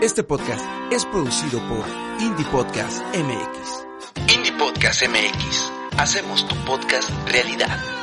Este podcast es producido por Indie Podcast MX. Indie Podcast MX. Hacemos tu podcast realidad.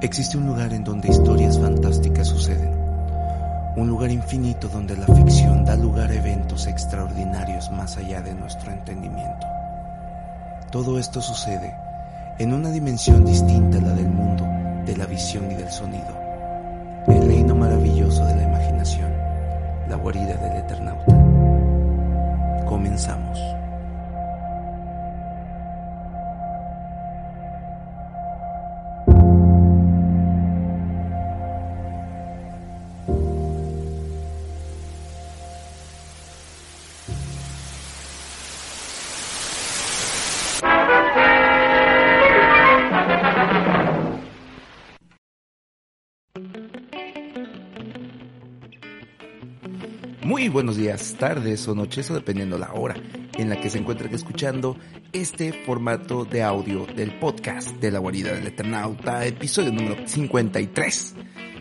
Existe un lugar en donde historias fantásticas suceden. Un lugar infinito donde la ficción da lugar a eventos extraordinarios más allá de nuestro entendimiento. Todo esto sucede en una dimensión distinta a la del mundo, de la visión y del sonido. El reino maravilloso de la imaginación, la guarida del Eternauta. Comenzamos. Tardes o noches, o dependiendo la hora en la que se encuentren escuchando este formato de audio del podcast de la guarida del Eternauta, episodio número 53.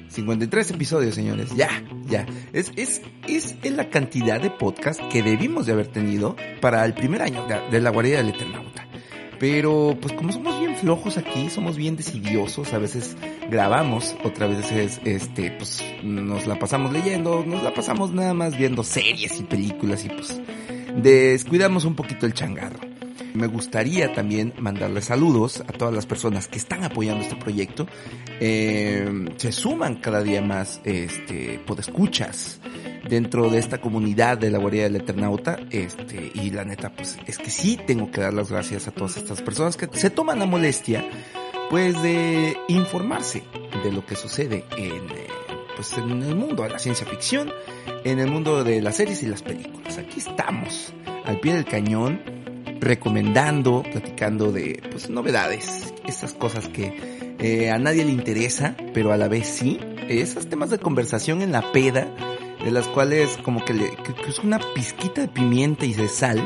53 episodios, señores, ya, ya. Es, es, es la cantidad de podcast que debimos de haber tenido para el primer año de, de la guarida del Eternauta. Pero, pues como somos bien flojos aquí, somos bien decidiosos, a veces grabamos, otras veces, este, pues nos la pasamos leyendo, nos la pasamos nada más viendo series y películas y pues descuidamos un poquito el changarro. Me gustaría también mandarles saludos a todas las personas que están apoyando este proyecto. Eh, se suman cada día más, este, podescuchas dentro de esta comunidad de la guardia del Eternauta, este, y la neta, pues, es que sí tengo que dar las gracias a todas estas personas que se toman la molestia, pues, de informarse de lo que sucede en, pues, en el mundo de la ciencia ficción, en el mundo de las series y las películas. Aquí estamos, al pie del cañón, recomendando, platicando de, pues, novedades, esas cosas que eh, a nadie le interesa, pero a la vez sí, esos temas de conversación en la peda, de las cuales como que, le, que es una pizquita de pimienta y de sal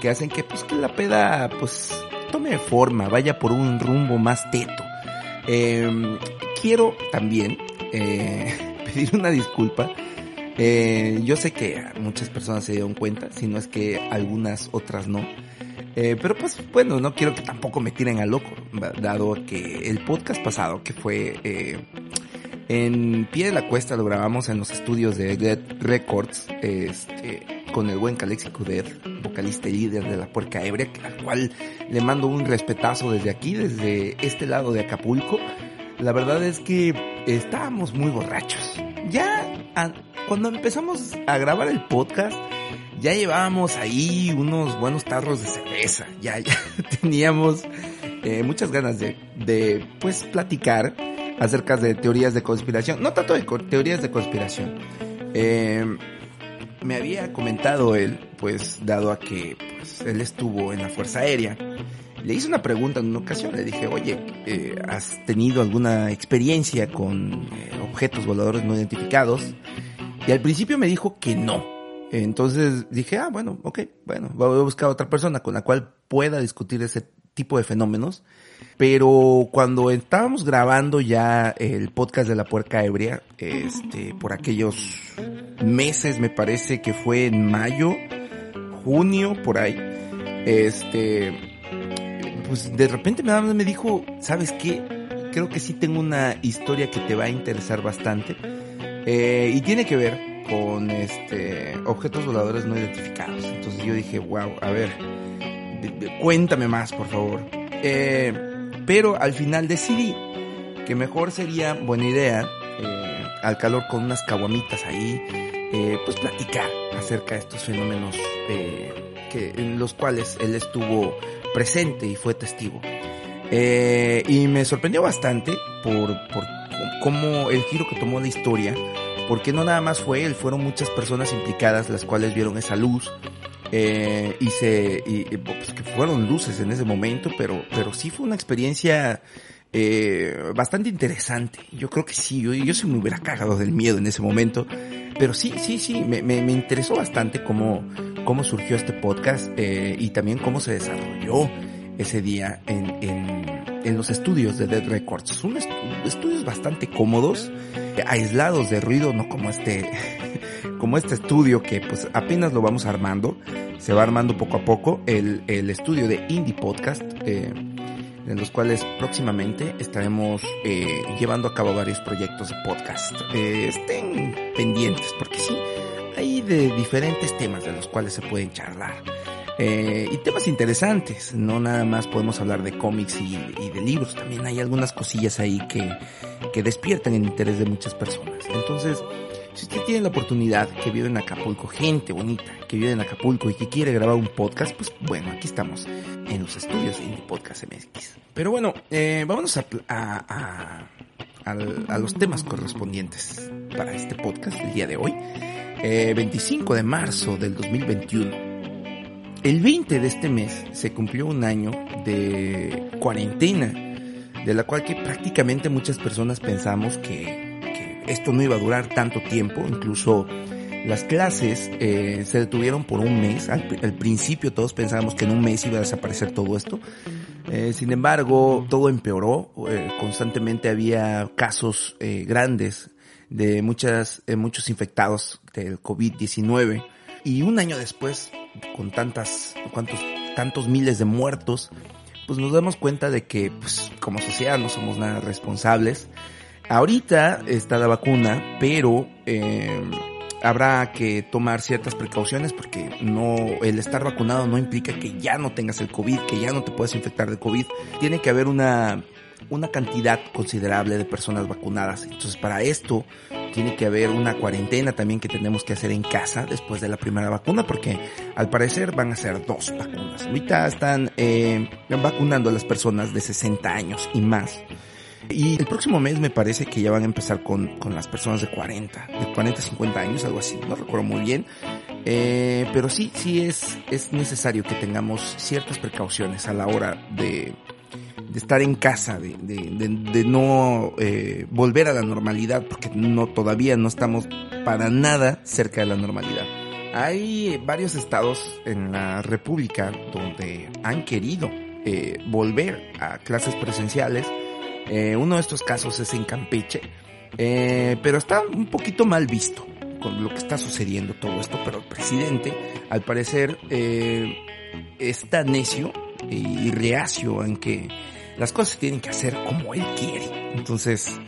que hacen que pues que la peda pues tome forma, vaya por un rumbo más teto. Eh, quiero también eh, pedir una disculpa. Eh, yo sé que muchas personas se dieron cuenta, si no es que algunas otras no. Eh, pero pues bueno, no quiero que tampoco me tiren a loco, dado que el podcast pasado, que fue eh, en pie de la cuesta, lo grabamos en los estudios de Get Records, este, con el buen Calexico Dead, vocalista y líder de la Puerca Ebria, al cual le mando un respetazo desde aquí, desde este lado de Acapulco. La verdad es que estábamos muy borrachos. Ya cuando empezamos a grabar el podcast, ya llevábamos ahí unos buenos tarros de cerveza. Ya, teníamos eh, muchas ganas de, pues, platicar acerca de teorías de conspiración. No tanto de teorías de conspiración. Eh, me había comentado él, pues, dado a que pues, él estuvo en la Fuerza Aérea, le hice una pregunta en una ocasión, le dije, oye, eh, ¿has tenido alguna experiencia con eh, objetos voladores no identificados? Y al principio me dijo que no. Entonces dije, ah, bueno, ok, bueno, voy a buscar a otra persona con la cual pueda discutir ese tipo de fenómenos. Pero cuando estábamos grabando ya el podcast de la puerca ebria, este, por aquellos meses, me parece que fue en mayo, junio, por ahí, este, pues de repente me, dijo, ¿sabes qué? creo que sí tengo una historia que te va a interesar bastante. Eh, y tiene que ver con este objetos voladores no identificados. Entonces yo dije, wow, a ver, cuéntame más, por favor. Eh, pero al final decidí que mejor sería buena idea, eh, al calor con unas caguamitas ahí, eh, pues platicar acerca de estos fenómenos que, en los cuales él estuvo presente y fue testigo. y me sorprendió bastante por, por cómo el giro que tomó la historia, porque no nada más fue él, fueron muchas personas implicadas las cuales vieron esa luz, eh, y se, y, pues que fueron luces en ese momento, pero, pero sí fue una experiencia eh, bastante interesante. Yo creo que sí, yo, yo sí me hubiera cagado del miedo en ese momento, pero sí, sí, sí, me, me, me interesó bastante cómo, cómo surgió este podcast eh, y también cómo se desarrolló ese día en, en, en los estudios de Dead Records. Son estudios bastante cómodos, aislados de ruido, no como este como este estudio que pues apenas lo vamos armando, se va armando poco a poco el, el estudio de Indie Podcast, eh, en los cuales próximamente estaremos eh, llevando a cabo varios proyectos de podcast. Eh, estén pendientes porque sí, hay de diferentes temas de los cuales se pueden charlar. Eh, y temas interesantes, no nada más podemos hablar de cómics y, de libros, también hay algunas cosillas ahí que, que despiertan el interés de muchas personas. Entonces, si usted tiene la oportunidad que vive en Acapulco, gente bonita que vive en Acapulco y que quiere grabar un podcast, pues bueno, aquí estamos en los estudios de Podcast MX. Pero bueno, eh, vámonos a, a, a, a, los temas correspondientes para este podcast del día de hoy. Eh, 25 de marzo del 2021. El 20 de este mes se cumplió un año de cuarentena, de la cual que prácticamente muchas personas pensamos que esto no iba a durar tanto tiempo, incluso las clases eh, se detuvieron por un mes. Al, principio todos pensábamos que en un mes iba a desaparecer todo esto. Eh, sin embargo, todo empeoró. Eh, constantemente había casos eh, grandes de muchas, muchos infectados del COVID-19. Y un año después, con tantas, cuantos, tantos miles de muertos, pues nos damos cuenta de que, pues, como sociedad no somos nada responsables Ahorita está la vacuna, pero eh, habrá que tomar ciertas precauciones porque no, el estar vacunado no implica que ya no tengas el COVID, que ya no te puedes infectar de COVID. Tiene que haber una, una cantidad considerable de personas vacunadas. Entonces para esto tiene que haber una cuarentena también que tenemos que hacer en casa después de la primera vacuna porque al parecer van a ser dos vacunas. Ahorita están eh, vacunando a las personas de 60 años y más. Y el próximo mes me parece que ya van a empezar con, con las personas de 40, de 40 a 50 años, algo así, no recuerdo muy bien. Eh, pero sí, sí es, es necesario que tengamos ciertas precauciones a la hora de, de estar en casa, de, de, de, no eh, volver a la normalidad, porque no, todavía no estamos para nada cerca de la normalidad. Hay varios estados en la República donde han querido eh, volver a clases presenciales, eh, uno de estos casos es en Campeche, eh, pero está un poquito mal visto con lo que está sucediendo todo esto, pero el presidente, al parecer, eh, está necio y reacio en que las cosas tienen que hacer como él quiere. Entonces,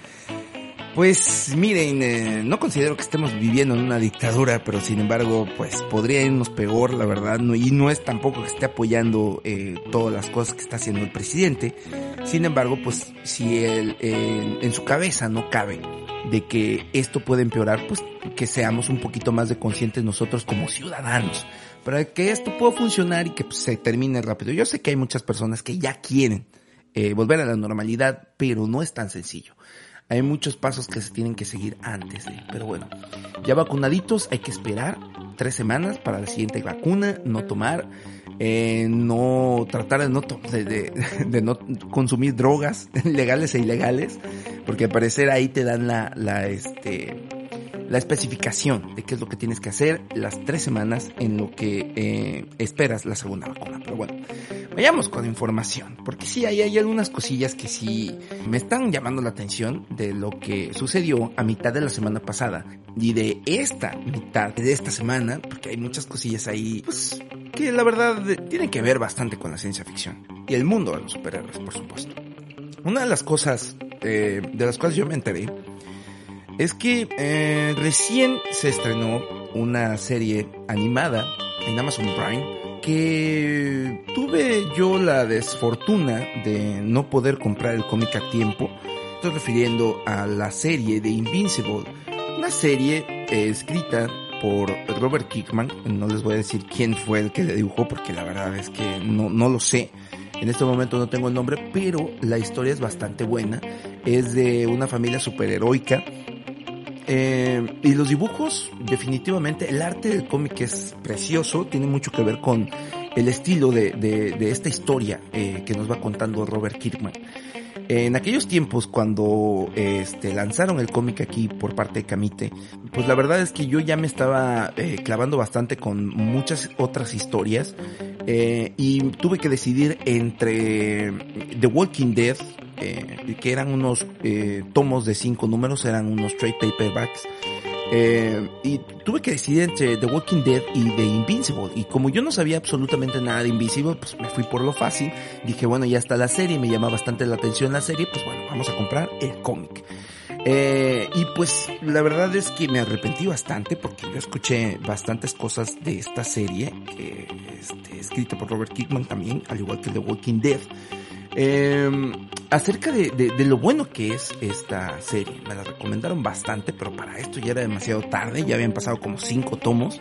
pues miren, eh, no considero que estemos viviendo en una dictadura, pero sin embargo, pues podría irnos peor, la verdad, no, y no es tampoco que esté apoyando eh, todas las cosas que está haciendo el presidente. Sin embargo, pues si él en su cabeza no cabe de que esto puede empeorar, pues que seamos un poquito más de conscientes nosotros como ciudadanos, para que esto pueda funcionar y que pues, se termine rápido. Yo sé que hay muchas personas que ya quieren eh, volver a la normalidad, pero no es tan sencillo. Hay muchos pasos que se tienen que seguir antes de, pero bueno, ya vacunaditos, hay que esperar tres semanas para la siguiente vacuna, no tomar, eh, no tratar de no, de, de, de, no consumir drogas legales e ilegales, porque al parecer ahí te dan la, la, este, la especificación de qué es lo que tienes que hacer las tres semanas en lo que eh, esperas la segunda vacuna. Pero bueno, vayamos con información, porque sí, hay, hay algunas cosillas que sí me están llamando la atención de lo que sucedió a mitad de la semana pasada y de esta mitad de esta semana, porque hay muchas cosillas ahí, pues, que la verdad tienen que ver bastante con la ciencia ficción y el mundo de los superhéroes, por supuesto. Una de las cosas eh, de las cuales yo me enteré es que eh, recién se estrenó una serie animada en Amazon Prime que tuve yo la desfortuna de no poder comprar el cómic a tiempo. Estoy refiriendo a la serie de Invincible, una serie eh, escrita por Robert Kickman. No les voy a decir quién fue el que le dibujó porque la verdad es que no, no lo sé. En este momento no tengo el nombre, pero la historia es bastante buena. Es de una familia superheroica eh, y los dibujos, definitivamente, el arte del cómic es precioso, tiene mucho que ver con el estilo de, de, esta historia eh, que nos va contando Robert Kirkman. En aquellos tiempos, cuando este, lanzaron el cómic aquí por parte de Camite, pues la verdad es que yo ya me estaba eh, clavando bastante con muchas otras historias eh, y tuve que decidir entre The Walking Dead, eh, que eran unos tomos de cinco números, eran unos trade paperbacks. Eh, y tuve que decidir entre The Walking Dead y The Invincible. Y como yo no sabía absolutamente nada de Invincible, pues me fui por lo fácil. Dije, bueno, ya está la serie, me llama bastante la atención la serie, pues bueno, vamos a comprar el cómic. Eh, y pues la verdad es que me arrepentí bastante porque yo escuché bastantes cosas de esta serie, que, este, escrita por Robert Kickman también, al igual que The Walking Dead. Eh, acerca de, de, lo bueno que es esta serie. Me la recomendaron bastante, pero para esto ya era demasiado tarde, ya habían pasado como cinco tomos.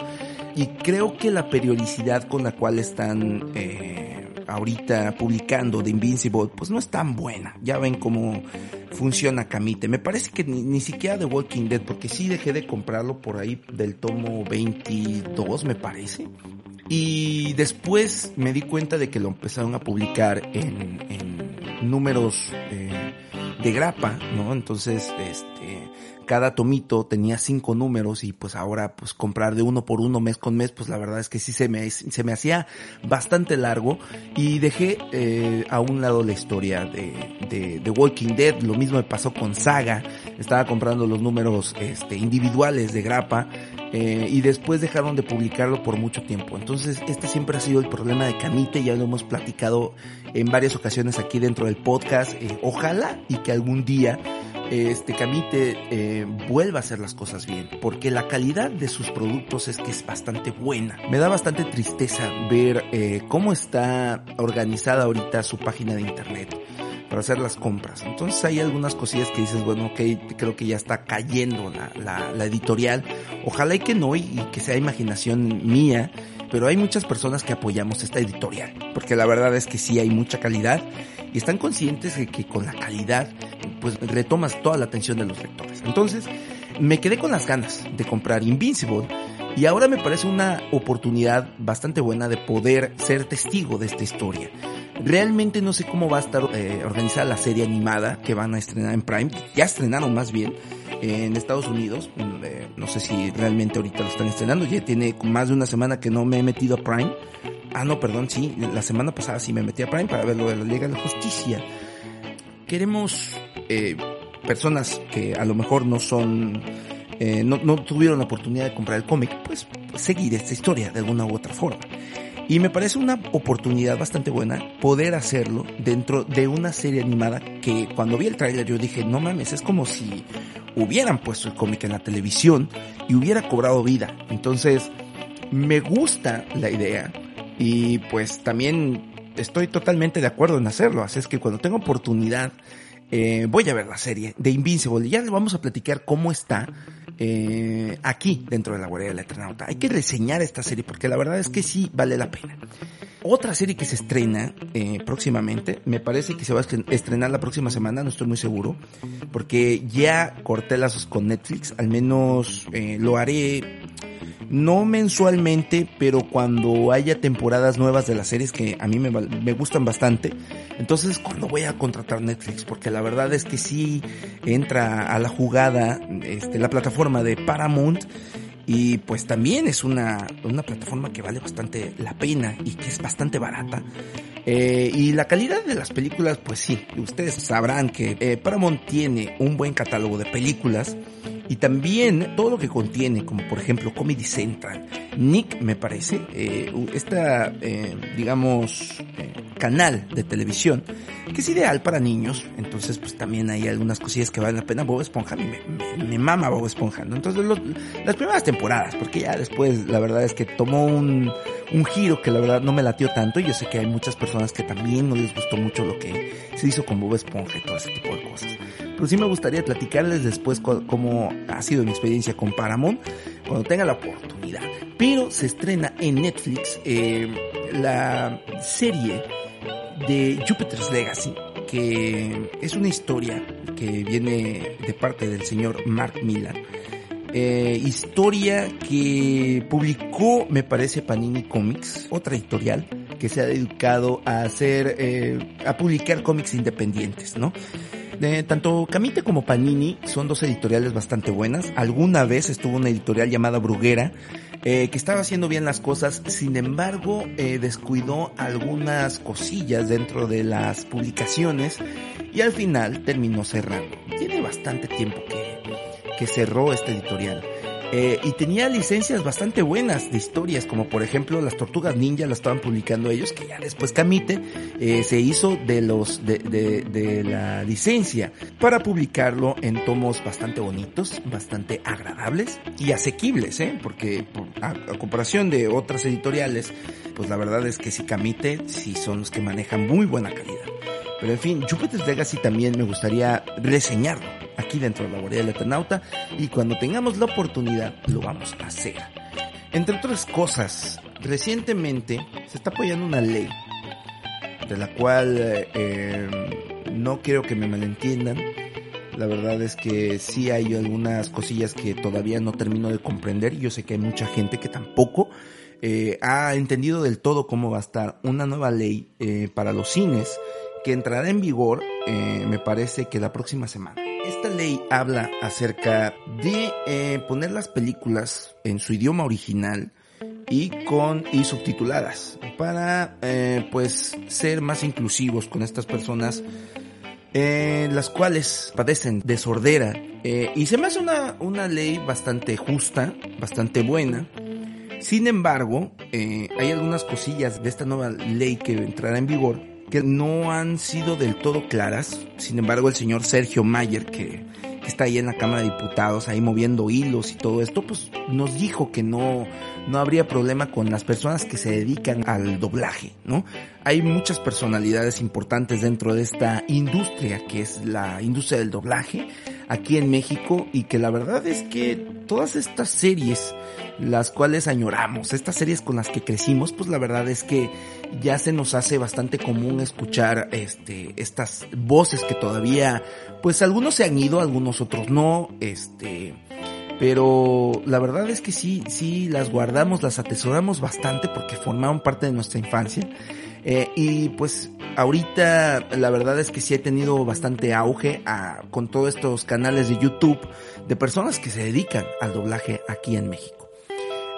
Y creo que la periodicidad con la cual están eh, ahorita publicando The Invincible, pues no es tan buena. Ya ven cómo funciona Camite. Me parece que ni, ni siquiera The Walking Dead, porque sí dejé de comprarlo por ahí del tomo 22, me parece. Y después me di cuenta de que lo empezaron a publicar en, en números eh, de grapa, ¿no? Entonces, este, cada tomito tenía cinco números y pues ahora pues comprar de uno por uno mes con mes, pues la verdad es que sí se me, se me hacía bastante largo y dejé eh, a un lado la historia de, de, de, Walking Dead, lo mismo me pasó con Saga, estaba comprando los números este, individuales de grapa eh, y después dejaron de publicarlo por mucho tiempo. Entonces este siempre ha sido el problema de Camite, ya lo hemos platicado en varias ocasiones aquí dentro del podcast, eh, ojalá y que algún día este Camite eh, vuelva a hacer las cosas bien, porque la calidad de sus productos es que es bastante buena. Me da bastante tristeza ver eh, cómo está organizada ahorita su página de internet para hacer las compras. Entonces hay algunas cosillas que dices, bueno, ok, creo que ya está cayendo la, la, la editorial. Ojalá y que no, y, y que sea imaginación mía, pero hay muchas personas que apoyamos esta editorial, porque la verdad es que sí hay mucha calidad y están conscientes de que con la calidad pues retomas toda la atención de los lectores. Entonces, me quedé con las ganas de comprar Invincible y ahora me parece una oportunidad bastante buena de poder ser testigo de esta historia. Realmente no sé cómo va a estar eh, organizada la serie animada que van a estrenar en Prime. Ya estrenaron más bien en Estados Unidos. No sé si realmente ahorita lo están estrenando. Ya tiene más de una semana que no me he metido a Prime. Ah, no, perdón, sí. La semana pasada sí me metí a Prime para ver lo de la Liga de la Justicia. Queremos eh, personas que a lo mejor no son... Eh, no, tuvieron la oportunidad de comprar el cómic, pues seguir esta historia de alguna u otra forma. Y me parece una oportunidad bastante buena poder hacerlo dentro de una serie animada que cuando vi el tráiler yo dije, no mames, es como si hubieran puesto el cómic en la televisión y hubiera cobrado vida. Entonces, me gusta la idea y pues también estoy totalmente de acuerdo en hacerlo. Así es que cuando tenga oportunidad eh, voy a ver la serie de Invincible. Ya les vamos a platicar cómo está eh, aquí dentro de la guardia del Eternauta. Hay que reseñar esta serie porque la verdad es que sí vale la pena. Otra serie que se estrena eh, próximamente, me parece que se va a estrenar la próxima semana, no estoy muy seguro, porque ya corté lazos con Netflix, al menos eh, lo haré no mensualmente, pero cuando haya temporadas nuevas de las series que a mí me, me, gustan bastante, entonces cuando voy a contratar Netflix, porque la verdad es que sí entra a la jugada este, la plataforma de Paramount y pues también es una, una plataforma que vale bastante la pena y que es bastante barata. Eh, y la calidad de las películas, pues sí, ustedes sabrán que eh, Paramount tiene un buen catálogo de películas y también todo lo que contiene, como por ejemplo Comedy Central, Nick me parece, eh, esta, eh, digamos, eh, canal de televisión, que es ideal para niños. Entonces, pues también hay algunas cosillas que valen la pena. Bob Esponja, me, me, me mama Bob Esponja. ¿no? Entonces, lo, las primeras temporadas, porque ya después, la verdad es que tomó un, un giro que la verdad no me latió tanto. Y yo sé que hay muchas personas que también no les gustó mucho lo que se hizo con Bob Esponja y todo ese tipo de cosas. Pero sí me gustaría platicarles después cómo ha sido mi experiencia con Paramount cuando tenga la oportunidad. Pero se estrena en Netflix eh, la serie de Jupiter's Legacy, que es una historia que viene de parte del señor Mark Millar. Eh, historia que publicó, me parece, Panini Comics, otra editorial que se ha dedicado a hacer, eh, a publicar cómics independientes, ¿no? Tanto Camite como Panini son dos editoriales bastante buenas. Alguna vez estuvo una editorial llamada Bruguera eh, que estaba haciendo bien las cosas, sin embargo eh, descuidó algunas cosillas dentro de las publicaciones y al final terminó cerrando. Tiene bastante tiempo que, que cerró esta editorial. Eh, y tenía licencias bastante buenas de historias, como por ejemplo las Tortugas Ninja las estaban publicando ellos, que ya después Camite eh, se hizo de los de, de, de, la licencia para publicarlo en tomos bastante bonitos, bastante agradables y asequibles, ¿eh? porque a, comparación de otras editoriales, pues la verdad es que si Camite sí son los que manejan muy buena calidad. Pero en fin, Jupiter's Legacy también me gustaría reseñarlo aquí dentro de la guardia del Eternauta y cuando tengamos la oportunidad lo vamos a hacer. Entre otras cosas, recientemente se está apoyando una ley de la cual eh, no quiero que me malentiendan. La verdad es que sí hay algunas cosillas que todavía no termino de comprender yo sé que hay mucha gente que tampoco eh, ha entendido del todo cómo va a estar una nueva ley eh, para los cines que entrará en vigor, eh, me parece que la próxima semana. Esta ley habla acerca de eh, poner las películas en su idioma original y con y subtituladas para eh, pues ser más inclusivos con estas personas las cuales padecen de sordera y se me hace una, una ley bastante justa, bastante buena. Sin embargo, hay algunas cosillas de esta nueva ley que entrará en vigor no han sido del todo claras. Sin embargo, el señor Sergio Mayer, que, que, está ahí en la Cámara de Diputados, ahí moviendo hilos y todo esto, pues nos dijo que no, no habría problema con las personas que se dedican al doblaje, ¿no? Hay muchas personalidades importantes dentro de esta industria, que es la industria del doblaje, aquí en México, y que la verdad es que todas estas series, las cuales añoramos, estas series con las que crecimos, pues la verdad es que ya se nos hace bastante común escuchar este estas voces que todavía pues algunos se han ido, algunos otros no, este pero la verdad es que sí, sí las guardamos, las atesoramos bastante porque formaron parte de nuestra infancia. Eh, y pues ahorita la verdad es que sí he tenido bastante auge a, con todos estos canales de YouTube de personas que se dedican al doblaje aquí en México.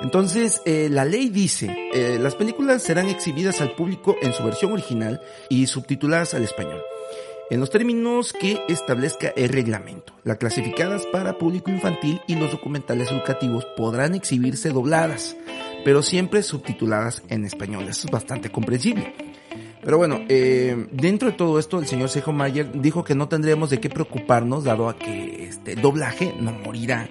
Entonces, eh, la ley dice, eh, las películas serán exhibidas al público en su versión original y subtituladas al español, en los términos que establezca el reglamento. Las clasificadas para público infantil y los documentales educativos podrán exhibirse dobladas, pero siempre subtituladas en español. Eso es bastante comprensible. Pero bueno, eh, dentro de todo esto, el señor Sejo Mayer dijo que no tendríamos de qué preocuparnos, dado a que este doblaje no morirá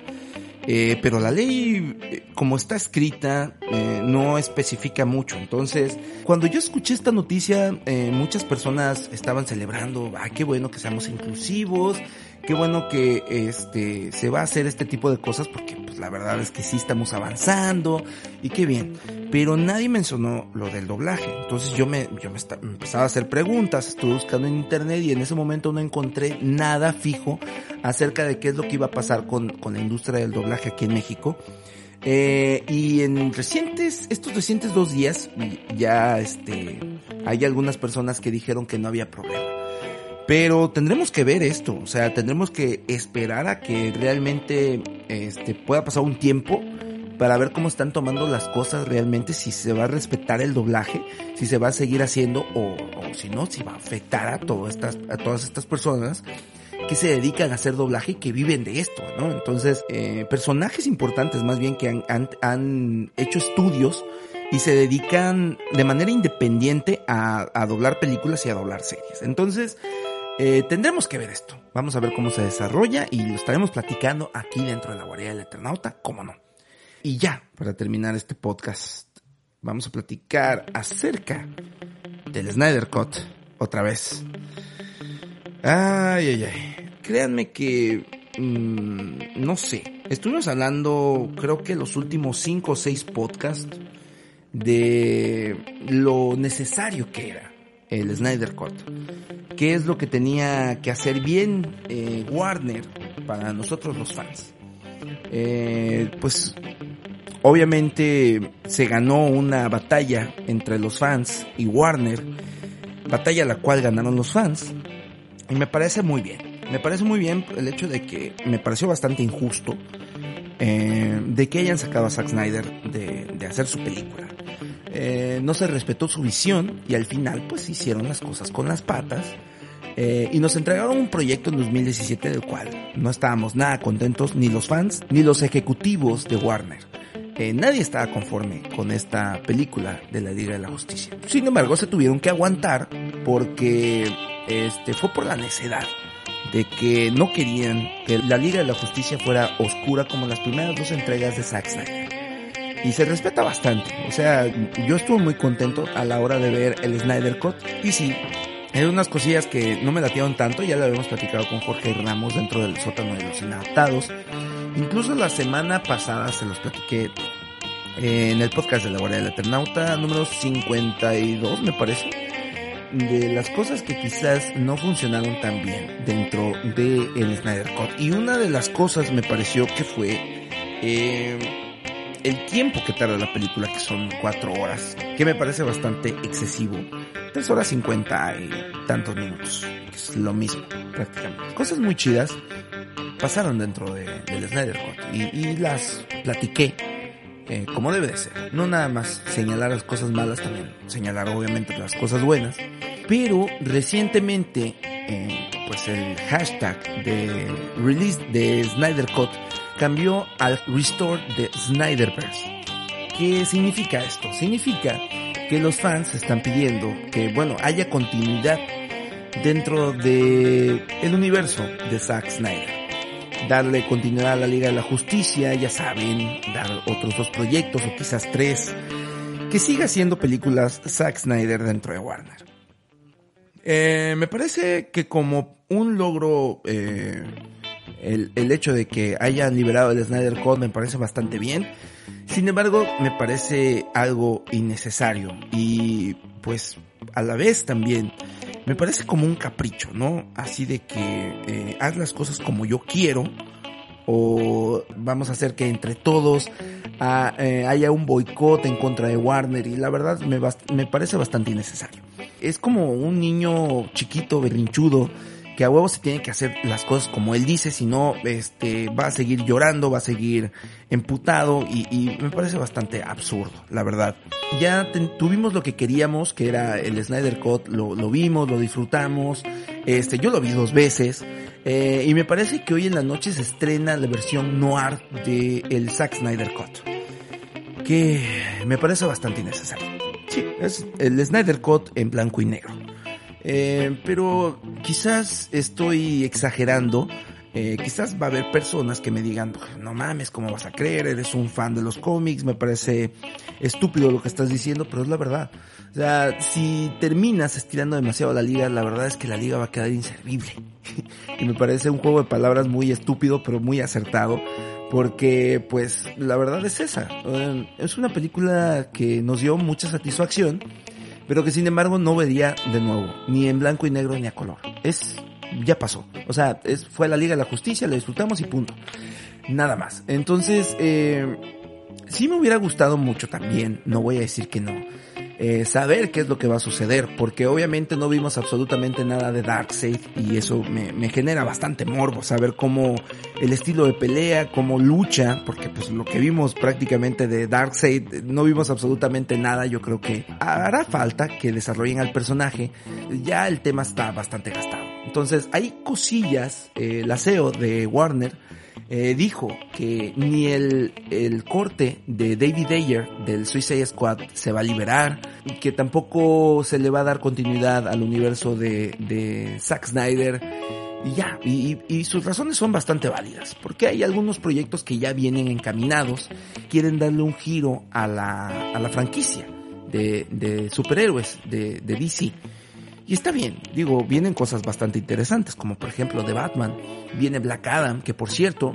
eh, pero la ley, como está escrita, eh, no especifica mucho. Entonces, cuando yo escuché esta noticia, eh, muchas personas estaban celebrando, ah, qué bueno que seamos inclusivos, qué bueno que este se va a hacer este tipo de cosas porque la verdad es que sí estamos avanzando y qué bien. Pero nadie mencionó lo del doblaje. Entonces yo me, yo me, está, me empezaba a hacer preguntas, estuve buscando en internet y en ese momento no encontré nada fijo acerca de qué es lo que iba a pasar con, con la industria del doblaje aquí en México. Eh, y en recientes, estos recientes dos días, ya este, hay algunas personas que dijeron que no había problema. Pero tendremos que ver esto, o sea, tendremos que esperar a que realmente este, pueda pasar un tiempo para ver cómo están tomando las cosas realmente, si se va a respetar el doblaje, si se va a seguir haciendo o, o si no, si va a afectar a todas estas, a todas estas personas que se dedican a hacer doblaje y que viven de esto, ¿no? Entonces, eh, personajes importantes más bien que han, han, han hecho estudios y se dedican de manera independiente a, a doblar películas y a doblar series. Entonces, eh, tendremos que ver esto. Vamos a ver cómo se desarrolla y lo estaremos platicando aquí dentro de la guardia del Eternauta, cómo no. Y ya, para terminar este podcast, vamos a platicar acerca del Snyder Cut otra vez. Ay, ay, ay. Créanme que... mmm, no sé. Estuvimos hablando, creo que los últimos 5 o 6 podcasts, de lo necesario que era el Snyder Cut. ¿Qué es lo que tenía que hacer bien eh, Warner para nosotros los fans? Eh, pues obviamente se ganó una batalla entre los fans y Warner, batalla la cual ganaron los fans, y me parece muy bien. Me parece muy bien el hecho de que me pareció bastante injusto eh, de que hayan sacado a Zack Snyder de, de hacer su película. Eh, no se respetó su visión y al final pues hicieron las cosas con las patas. Eh, y nos entregaron un proyecto en 2017 del cual no estábamos nada contentos ni los fans ni los ejecutivos de Warner. Eh, nadie estaba conforme con esta película de la Liga de la Justicia. Sin embargo, se tuvieron que aguantar porque este fue por la necedad de que no querían que la Liga de la Justicia fuera oscura como las primeras dos entregas de Zack Snyder. Y se respeta bastante. O sea, yo estuve muy contento a la hora de ver el Snyder Cut. Y sí, hay unas cosillas que no me latieron tanto, ya lo habíamos platicado con Jorge Ramos dentro del sótano de los inadaptados. Incluso la semana pasada se los platiqué eh, en el podcast de la Guardia del Eternauta, número 52 me parece, de las cosas que quizás no funcionaron tan bien dentro de el Snyder Cut. Y una de las cosas me pareció que fue eh, el tiempo que tarda la película, que son cuatro horas, que me parece bastante excesivo. Tres horas cincuenta y tantos minutos, que es lo mismo prácticamente. Cosas muy chidas pasaron dentro de, del Snyder Cut y, las platiqué eh, como debe de ser. No nada más señalar las cosas malas, también señalar obviamente las cosas buenas. Pero recientemente, eh, pues el hashtag de release de Snyder Cut cambió al Restore the Snyderverse. ¿Qué significa esto? Significa que los fans están pidiendo que, bueno, haya continuidad dentro de el universo de Zack Snyder darle continuidad a la Liga de la Justicia, ya saben, dar otros dos proyectos o quizás tres, que siga haciendo películas Zack Snyder dentro de Warner. Eh, me parece que como un logro, eh, el, el hecho de que hayan liberado el Snyder Code me parece bastante bien. Sin embargo, me parece algo innecesario y pues a la vez también me parece como un capricho, ¿no? Así de que eh, haz las cosas como yo quiero o vamos a hacer que entre todos ah, eh, haya un boicot en contra de Warner y la verdad me, me parece bastante innecesario. Es como un niño chiquito, berrinchudo, que a huevo se tiene que hacer las cosas como él dice, si no, este, va a seguir llorando, va a seguir emputado y, me parece bastante absurdo, la verdad. Ya tuvimos lo que queríamos, que era el Snyder Cut, lo, lo vimos, lo disfrutamos, este, yo lo vi dos veces, eh, y me parece que hoy en la noche se estrena la versión noir de el Zack Snyder Cut, que me parece bastante innecesario. Sí, es el Snyder Cut en blanco y negro. Eh, pero quizás estoy exagerando. Eh, quizás va a haber personas que me digan, no mames, ¿cómo vas a creer? Eres un fan de los cómics, me parece estúpido lo que estás diciendo, pero es la verdad. O sea, si terminas estirando demasiado la liga, la verdad es que la liga va a quedar inservible. y me parece un juego de palabras muy estúpido, pero muy acertado. Porque, pues, la verdad es esa. Eh, es una película que nos dio mucha satisfacción pero que sin embargo no vería de nuevo, ni en blanco y negro ni a color. Es, ya pasó. O sea, es, fue la Liga de la Justicia, la disfrutamos y punto. Nada más. Entonces, eh, sí me hubiera gustado mucho también, no voy a decir que no, eh, saber qué es lo que va a suceder, porque obviamente no vimos absolutamente nada de Darkseid y eso me, me genera bastante morbo, saber cómo el estilo de pelea, cómo lucha, porque pues lo que vimos prácticamente de Darkseid, no vimos absolutamente nada, yo creo que hará falta que desarrollen al personaje, ya el tema está bastante gastado. Entonces, hay cosillas, eh, la de Warner eh, dijo que ni el, el corte de David Ayer del Suicide Squad se va a liberar, que tampoco se le va a dar continuidad al universo de, de Zack Snyder. Y ya, y, y sus razones son bastante válidas, porque hay algunos proyectos que ya vienen encaminados, quieren darle un giro a la, a la franquicia de, de superhéroes de, de DC. Y está bien, digo, vienen cosas bastante interesantes, como por ejemplo de Batman, viene Black Adam, que por cierto,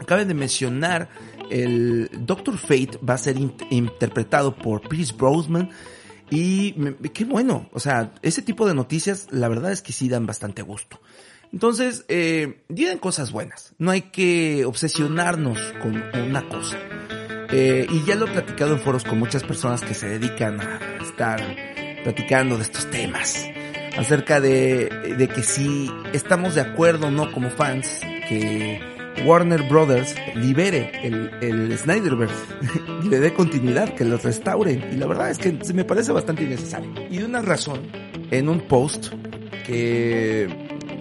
acabe de mencionar, el Doctor Fate va a ser in interpretado por Pierce Brosnan, y qué bueno, o sea, ese tipo de noticias la verdad es que sí dan bastante gusto. Entonces, eh, cosas buenas, no hay que obsesionarnos con una cosa. Eh, y ya lo he platicado en foros con muchas personas que se dedican a estar platicando de estos temas acerca de, de que si estamos de acuerdo o no como fans que Warner Brothers libere el, el Snyderverse y le dé continuidad, que lo restauren. Y la verdad es que me parece bastante innecesario. Y de una razón, en un post que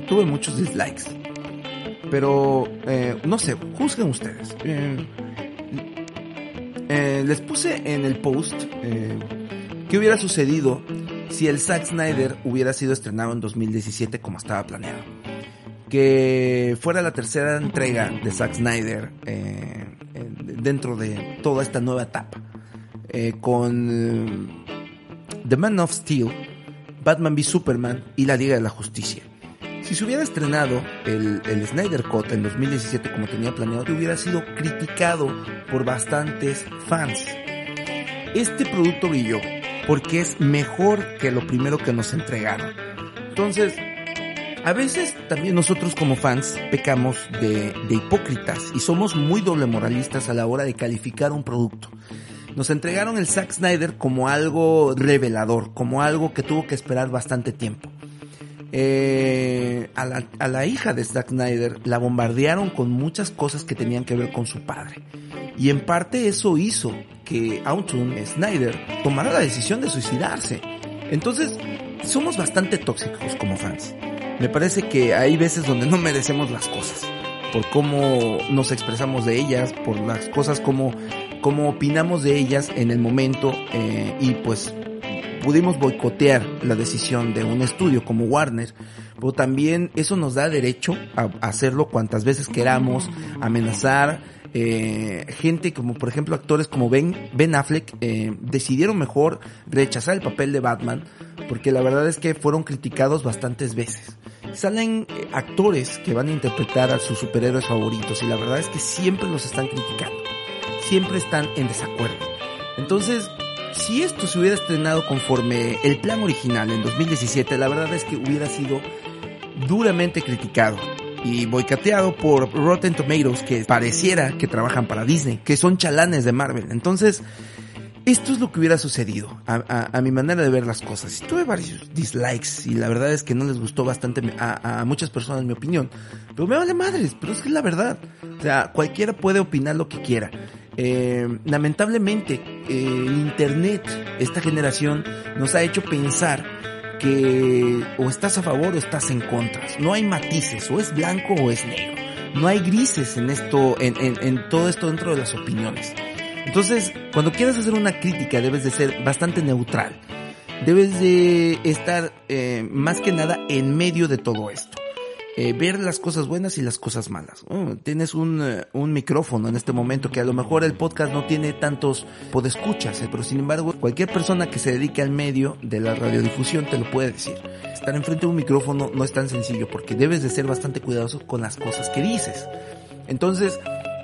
tuve muchos dislikes. Pero, eh, no sé, juzguen ustedes. Eh, eh, les puse en el post eh, qué hubiera sucedido si el Zack Snyder hubiera sido estrenado en 2017 como estaba planeado. Que fuera la tercera entrega de Zack Snyder eh, dentro de toda esta nueva etapa. Eh, con The Man of Steel, Batman v Superman y la Liga de la Justicia. Si se hubiera estrenado el, el, Snyder Cut en 2017 como tenía planeado, hubiera sido criticado por bastantes fans. Este producto brilló porque es mejor que lo primero que nos entregaron. Entonces, a veces también nosotros como fans pecamos de, hipócritas y somos muy doble moralistas a la hora de calificar un producto. Nos entregaron el Zack Snyder como algo revelador, como algo que tuvo que esperar bastante tiempo. Eh, a, la, hija de Zack Snyder la bombardearon con muchas cosas que tenían que ver con su padre. Y en parte eso hizo que Autumn Snyder tomara la decisión de suicidarse. Entonces, somos bastante tóxicos como fans. Me parece que hay veces donde no merecemos las cosas. Por cómo nos expresamos de ellas, por las cosas como, como opinamos de ellas en el momento eh, y pues pudimos boicotear la decisión de un estudio como Warner, pero también eso nos da derecho a hacerlo cuantas veces queramos, amenazar, eh, gente como por ejemplo actores como Ben, ben Affleck eh, decidieron mejor rechazar el papel de Batman porque la verdad es que fueron criticados bastantes veces. Salen eh, actores que van a interpretar a sus superhéroes favoritos y la verdad es que siempre los están criticando, siempre están en desacuerdo. Entonces, si esto se hubiera estrenado conforme el plan original en 2017, la verdad es que hubiera sido duramente criticado y boicoteado por Rotten Tomatoes, que pareciera que trabajan para Disney, que son chalanes de Marvel. Entonces, esto es lo que hubiera sucedido a, a, a, mi manera de ver las cosas. Y tuve varios dislikes y la verdad es que no les gustó bastante a, a, muchas personas mi opinión. Pero me vale madres, pero es que es la verdad. O sea, cualquiera puede opinar lo que quiera. Eh, lamentablemente, eh, Internet, esta generación, nos ha hecho pensar que o estás a favor o estás en contra. No hay matices, o es blanco o es negro. No hay grises en esto, en todo esto dentro de las opiniones. Entonces, cuando quieras hacer una crítica debes de ser bastante neutral. Debes de estar eh, más que nada en medio de todo esto. Eh, ver las cosas buenas y las cosas malas. Tienes un, uh, un, micrófono en este momento que a lo mejor el podcast no tiene tantos podescuchas, eh, pero sin embargo cualquier persona que se dedique al medio de la radiodifusión te lo puede decir. Estar enfrente de un micrófono no es tan sencillo porque debes de ser bastante cuidadoso con las cosas que dices. Entonces,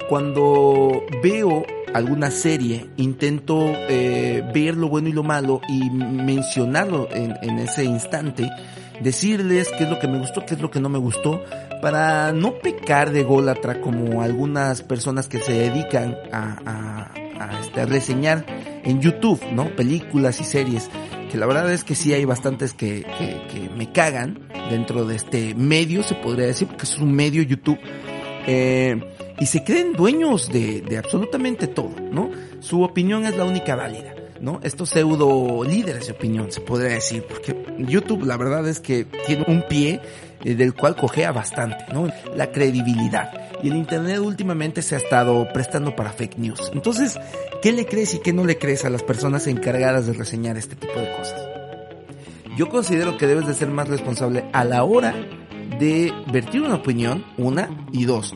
cuando veo alguna serie, intento eh, ver lo bueno y lo malo y mencionarlo en, en ese instante decirles qué es lo que me gustó, qué es lo que no me gustó, para no pecar de gólatra como algunas personas que se dedican a, a, a, este, a reseñar en YouTube, ¿no? Películas y series, que la verdad es que sí hay bastantes que, que, que me cagan dentro de este medio, se podría decir, porque es un medio YouTube. Eh, y se creen dueños de, de absolutamente todo, ¿no? Su opinión es la única válida ¿no? Estos pseudo líderes de opinión, se podría decir, porque YouTube la verdad es que tiene un pie eh, del cual cojea bastante, ¿no? La credibilidad. Y el Internet últimamente se ha estado prestando para fake news. Entonces, ¿qué le crees y qué no le crees a las personas encargadas de reseñar este tipo de cosas? Yo considero que debes de ser más responsable a la hora de vertir una opinión, una, y dos,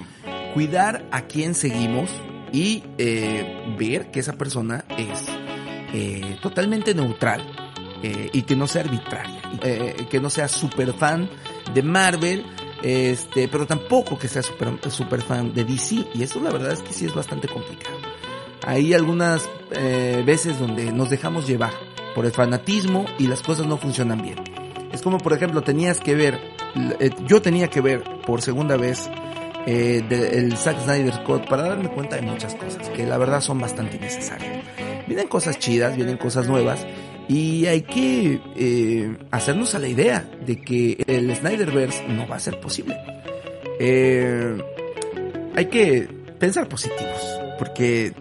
cuidar a quién seguimos y eh, ver que esa persona es eh, totalmente neutral eh, y que no sea arbitraria, eh, que no sea super fan de Marvel, este, pero tampoco que sea super, super fan de DC y eso la verdad es que sí es bastante complicado. Hay algunas eh, veces donde nos dejamos llevar por el fanatismo y las cosas no funcionan bien. Es como por ejemplo tenías que ver, eh, yo tenía que ver por segunda vez eh, el Zack Snyder Code para darme cuenta de muchas cosas que la verdad son bastante innecesarias. Vienen cosas chidas, vienen cosas nuevas y hay que eh, hacernos a la idea de que el Snyderverse no va a ser posible. Eh, hay que pensar positivos porque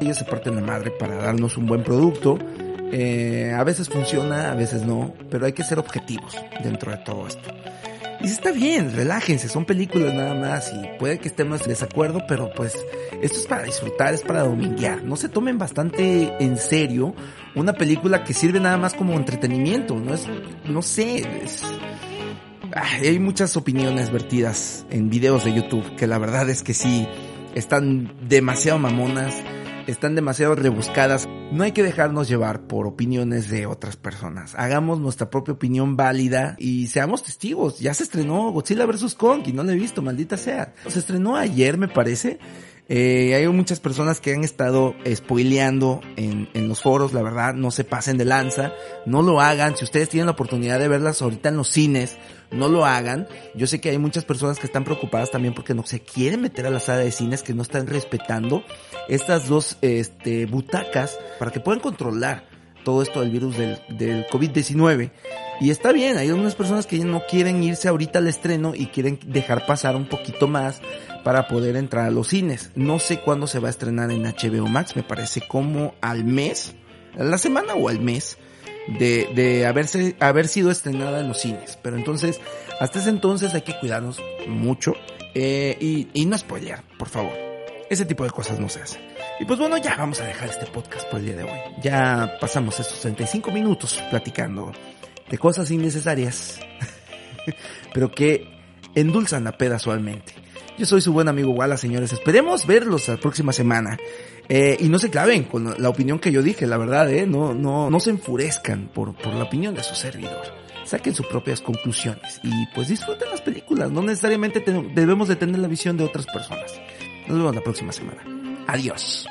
ellos se parten la madre para darnos un buen producto. Eh, a veces funciona, a veces no, pero hay que ser objetivos dentro de todo esto. Y está bien, relájense, son películas nada más y puede que estemos en desacuerdo, pero pues esto es para disfrutar, es para dominguear. No se tomen bastante en serio una película que sirve nada más como entretenimiento, no es, no sé, es, Ay, hay muchas opiniones vertidas en videos de YouTube que la verdad es que sí están demasiado mamonas, están demasiado rebuscadas. No hay que dejarnos llevar por opiniones de otras personas. Hagamos nuestra propia opinión válida y seamos testigos. Ya se estrenó Godzilla vs. Kong y no la he visto, maldita sea. Se estrenó ayer, me parece. Eh, hay muchas personas que han estado spoileando en, en los foros, la verdad, no se pasen de lanza, no lo hagan, si ustedes tienen la oportunidad de verlas ahorita en los cines, no lo hagan. Yo sé que hay muchas personas que están preocupadas también porque no se quieren meter a la sala de cines, que no están respetando estas dos este, butacas para que puedan controlar todo esto del virus del, del COVID-19. Y está bien, hay algunas personas que no quieren irse ahorita al estreno y quieren dejar pasar un poquito más para poder entrar a los cines. No sé cuándo se va a estrenar en HBO Max, me parece como al mes, a la semana o al mes de, de haberse, haber sido estrenada en los cines. Pero entonces, hasta ese entonces hay que cuidarnos mucho eh, y, y no spoilear, por favor. Ese tipo de cosas no se hacen. Y pues bueno, ya vamos a dejar este podcast por el día de hoy. Ya pasamos estos 35 minutos platicando de cosas innecesarias, pero que endulzan la peda. Yo soy su buen amigo Wala, señores. Esperemos verlos la próxima semana. Eh, y no se claven con la opinión que yo dije, la verdad, eh. No, no, no se enfurezcan por, por la opinión de su servidor. Saquen sus propias conclusiones y pues disfruten las películas. No necesariamente te- debemos de tener la visión de otras personas. Nos vemos la próxima semana. Adiós.